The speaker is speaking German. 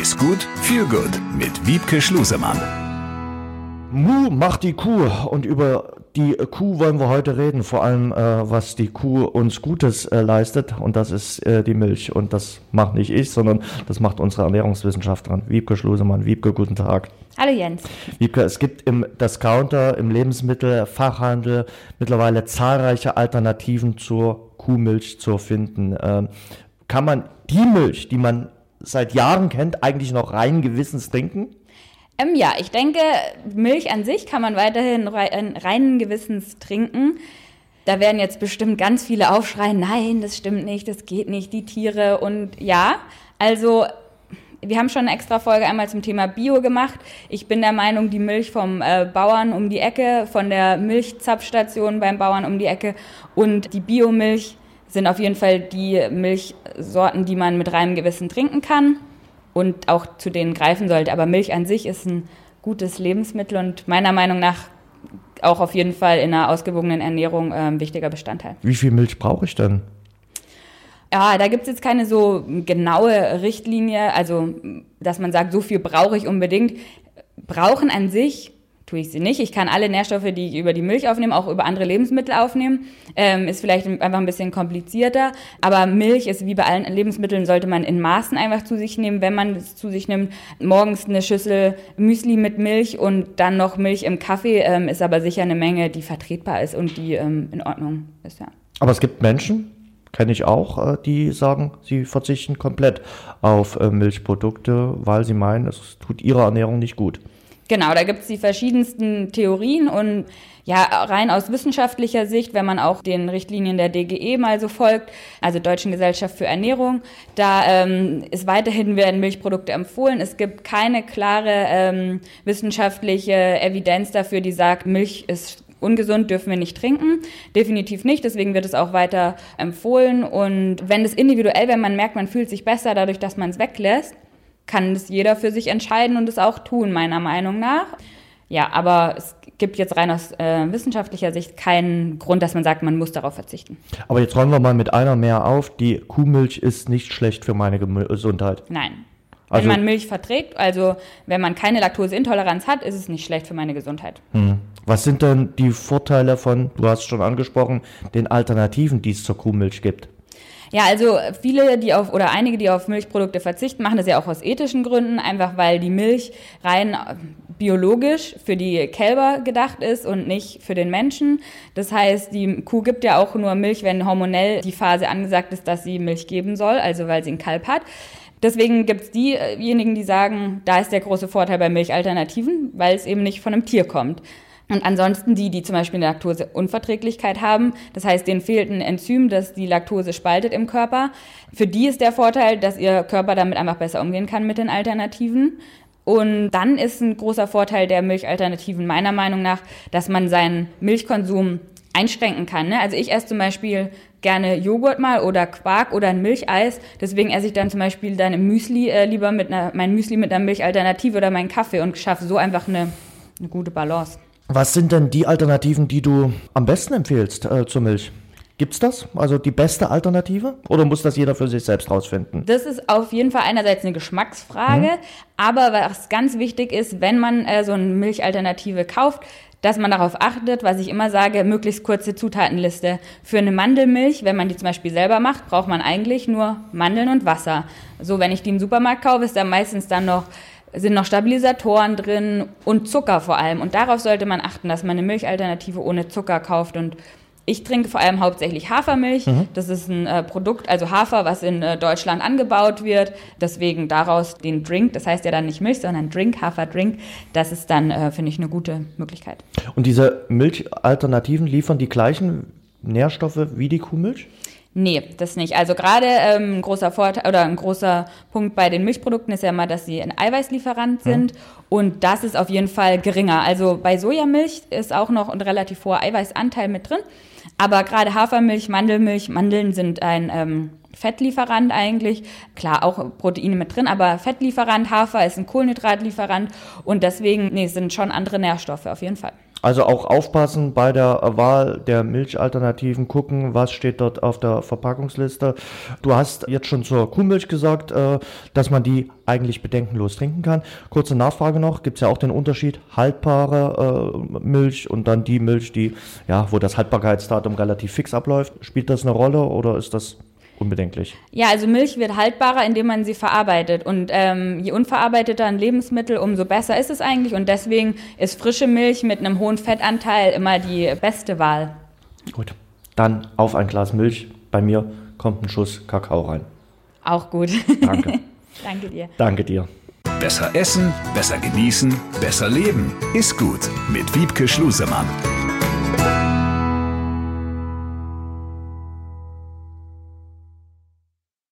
Ist gut, viel gut mit Wiebke Schlusemann. Mu macht die Kuh und über die Kuh wollen wir heute reden, vor allem äh, was die Kuh uns Gutes äh, leistet und das ist äh, die Milch und das macht nicht ich, sondern das macht unsere Ernährungswissenschaftlerin Wiebke Schlusemann. Wiebke, guten Tag. Hallo Jens. Wiebke, es gibt im Discounter, im Lebensmittelfachhandel mittlerweile zahlreiche Alternativen zur Kuhmilch zu finden. Ähm, kann man die Milch, die man seit Jahren kennt, eigentlich noch rein Gewissens trinken? Ähm, ja, ich denke, Milch an sich kann man weiterhin reinen Gewissens trinken. Da werden jetzt bestimmt ganz viele aufschreien, nein, das stimmt nicht, das geht nicht, die Tiere und ja, also wir haben schon eine extra Folge einmal zum Thema Bio gemacht. Ich bin der Meinung, die Milch vom äh, Bauern um die Ecke, von der Milchzapfstation beim Bauern um die Ecke und die Biomilch sind auf jeden Fall die Milchsorten, die man mit reinem Gewissen trinken kann und auch zu denen greifen sollte. Aber Milch an sich ist ein gutes Lebensmittel und meiner Meinung nach auch auf jeden Fall in einer ausgewogenen Ernährung äh, ein wichtiger Bestandteil. Wie viel Milch brauche ich denn? Ja, da gibt es jetzt keine so genaue Richtlinie, also dass man sagt, so viel brauche ich unbedingt. Brauchen an sich tue ich sie nicht. Ich kann alle Nährstoffe, die ich über die Milch aufnehme, auch über andere Lebensmittel aufnehmen. Ähm, ist vielleicht einfach ein bisschen komplizierter. Aber Milch ist wie bei allen Lebensmitteln, sollte man in Maßen einfach zu sich nehmen. Wenn man es zu sich nimmt, morgens eine Schüssel Müsli mit Milch und dann noch Milch im Kaffee, ähm, ist aber sicher eine Menge, die vertretbar ist und die ähm, in Ordnung ist, ja. Aber es gibt Menschen, kenne ich auch, äh, die sagen, sie verzichten komplett auf äh, Milchprodukte, weil sie meinen, es tut ihrer Ernährung nicht gut. Genau, da gibt es die verschiedensten Theorien und ja, rein aus wissenschaftlicher Sicht, wenn man auch den Richtlinien der DGE mal so folgt, also Deutschen Gesellschaft für Ernährung, da ähm, ist weiterhin werden Milchprodukte empfohlen. Es gibt keine klare ähm, wissenschaftliche Evidenz dafür, die sagt, Milch ist ungesund, dürfen wir nicht trinken. Definitiv nicht, deswegen wird es auch weiter empfohlen. Und wenn es individuell, wenn man merkt, man fühlt sich besser dadurch, dass man es weglässt, kann es jeder für sich entscheiden und es auch tun, meiner Meinung nach. Ja, aber es gibt jetzt rein aus äh, wissenschaftlicher Sicht keinen Grund, dass man sagt, man muss darauf verzichten. Aber jetzt räumen wir mal mit einer mehr auf. Die Kuhmilch ist nicht schlecht für meine Gesundheit. Nein. Also, wenn man Milch verträgt, also wenn man keine Laktoseintoleranz hat, ist es nicht schlecht für meine Gesundheit. Hm. Was sind denn die Vorteile von, du hast schon angesprochen, den Alternativen, die es zur Kuhmilch gibt? Ja, also viele, die auf oder einige, die auf Milchprodukte verzichten, machen das ja auch aus ethischen Gründen, einfach weil die Milch rein äh, biologisch für die Kälber gedacht ist und nicht für den Menschen. Das heißt, die Kuh gibt ja auch nur Milch, wenn hormonell die Phase angesagt ist, dass sie Milch geben soll, also weil sie einen Kalb hat. Deswegen gibt es diejenigen, die sagen, da ist der große Vorteil bei Milchalternativen, weil es eben nicht von einem Tier kommt. Und ansonsten die, die zum Beispiel eine Laktoseunverträglichkeit haben, das heißt, denen fehlt ein Enzym, das die Laktose spaltet im Körper. Für die ist der Vorteil, dass ihr Körper damit einfach besser umgehen kann mit den Alternativen. Und dann ist ein großer Vorteil der Milchalternativen meiner Meinung nach, dass man seinen Milchkonsum einschränken kann. Ne? Also ich esse zum Beispiel gerne Joghurt mal oder Quark oder ein Milcheis. Deswegen esse ich dann zum Beispiel dann Müsli äh, lieber mit einer, mein Müsli mit einer Milchalternative oder meinen Kaffee und schaffe so einfach eine, eine gute Balance. Was sind denn die Alternativen, die du am besten empfehlst äh, zur Milch? Gibt's das? Also die beste Alternative? Oder muss das jeder für sich selbst rausfinden? Das ist auf jeden Fall einerseits eine Geschmacksfrage, mhm. aber was ganz wichtig ist, wenn man äh, so eine Milchalternative kauft, dass man darauf achtet, was ich immer sage, möglichst kurze Zutatenliste. Für eine Mandelmilch, wenn man die zum Beispiel selber macht, braucht man eigentlich nur Mandeln und Wasser. So, wenn ich die im Supermarkt kaufe, ist da meistens dann noch sind noch Stabilisatoren drin und Zucker vor allem. Und darauf sollte man achten, dass man eine Milchalternative ohne Zucker kauft. Und ich trinke vor allem hauptsächlich Hafermilch. Mhm. Das ist ein äh, Produkt, also Hafer, was in äh, Deutschland angebaut wird. Deswegen daraus den Drink, das heißt ja dann nicht Milch, sondern Drink, Haferdrink. Das ist dann, äh, finde ich, eine gute Möglichkeit. Und diese Milchalternativen liefern die gleichen Nährstoffe wie die Kuhmilch? Nee, das nicht. Also gerade ähm, ein großer Vorteil oder ein großer Punkt bei den Milchprodukten ist ja immer, dass sie ein Eiweißlieferant mhm. sind mhm. und das ist auf jeden Fall geringer. Also bei Sojamilch ist auch noch ein relativ hoher Eiweißanteil mit drin, aber gerade Hafermilch, Mandelmilch, Mandeln sind ein ähm, Fettlieferant eigentlich. Klar, auch Proteine mit drin, aber Fettlieferant, Hafer ist ein Kohlenhydratlieferant und deswegen nee, sind schon andere Nährstoffe auf jeden Fall. Also auch aufpassen bei der Wahl der Milchalternativen, gucken, was steht dort auf der Verpackungsliste. Du hast jetzt schon zur Kuhmilch gesagt, äh, dass man die eigentlich bedenkenlos trinken kann. Kurze Nachfrage noch, gibt es ja auch den Unterschied haltbare äh, Milch und dann die Milch, die, ja, wo das Haltbarkeitsdatum relativ fix abläuft. Spielt das eine Rolle oder ist das unbedenklich. Ja, also Milch wird haltbarer, indem man sie verarbeitet. Und ähm, je unverarbeiteter ein Lebensmittel, umso besser ist es eigentlich. Und deswegen ist frische Milch mit einem hohen Fettanteil immer die beste Wahl. Gut, dann auf ein Glas Milch. Bei mir kommt ein Schuss Kakao rein. Auch gut. Danke. Danke dir. Danke dir. Besser essen, besser genießen, besser leben. Ist gut mit Wiebke Schlusemann.